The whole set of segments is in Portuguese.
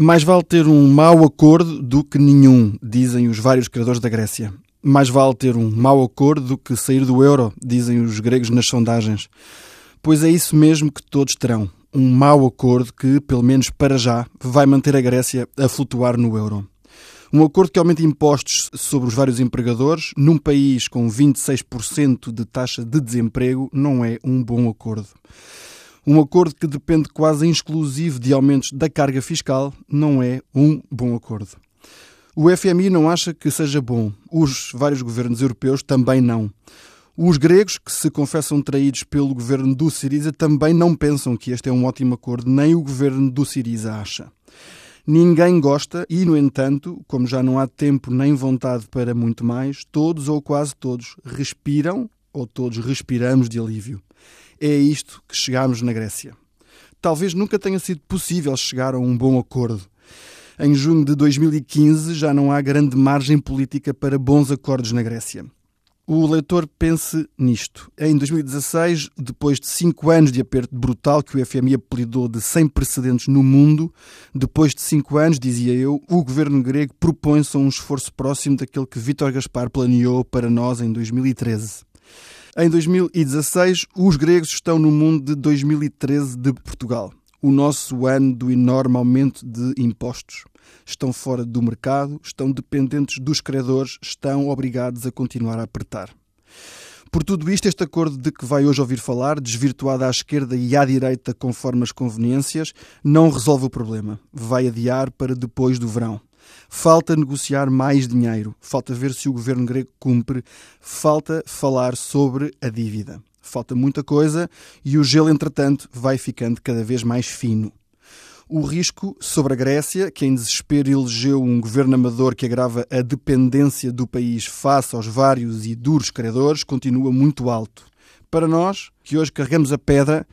Mais vale ter um mau acordo do que nenhum, dizem os vários criadores da Grécia. Mais vale ter um mau acordo do que sair do euro, dizem os gregos nas sondagens. Pois é isso mesmo que todos terão. Um mau acordo que, pelo menos para já, vai manter a Grécia a flutuar no euro. Um acordo que aumenta impostos sobre os vários empregadores num país com 26% de taxa de desemprego não é um bom acordo. Um acordo que depende quase exclusivo de aumentos da carga fiscal não é um bom acordo. O FMI não acha que seja bom. Os vários governos europeus também não. Os gregos, que se confessam traídos pelo governo do Siriza, também não pensam que este é um ótimo acordo, nem o governo do Siriza acha. Ninguém gosta e, no entanto, como já não há tempo nem vontade para muito mais, todos ou quase todos respiram ou todos respiramos de alívio. É isto que chegámos na Grécia. Talvez nunca tenha sido possível chegar a um bom acordo. Em junho de 2015 já não há grande margem política para bons acordos na Grécia o leitor pense nisto. Em 2016, depois de cinco anos de aperto brutal que o FMI apelidou de sem precedentes no mundo, depois de cinco anos, dizia eu, o governo grego propõe-se a um esforço próximo daquele que Vítor Gaspar planeou para nós em 2013. Em 2016, os gregos estão no mundo de 2013 de Portugal o nosso ano do enorme aumento de impostos. Estão fora do mercado, estão dependentes dos credores, estão obrigados a continuar a apertar. Por tudo isto, este acordo de que vai hoje ouvir falar, desvirtuado à esquerda e à direita conforme as conveniências, não resolve o problema. Vai adiar para depois do verão. Falta negociar mais dinheiro, falta ver se o governo grego cumpre, falta falar sobre a dívida falta muita coisa e o gelo, entretanto, vai ficando cada vez mais fino. O risco sobre a Grécia, que em desespero elegeu um governo amador que agrava a dependência do país face aos vários e duros credores, continua muito alto. Para nós, que hoje carregamos a pedra,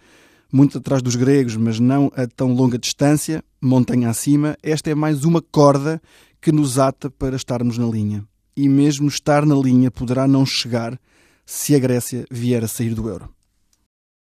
muito atrás dos gregos, mas não a tão longa distância, montanha acima, esta é mais uma corda que nos ata para estarmos na linha. E mesmo estar na linha poderá não chegar se a Grécia vier a sair do euro.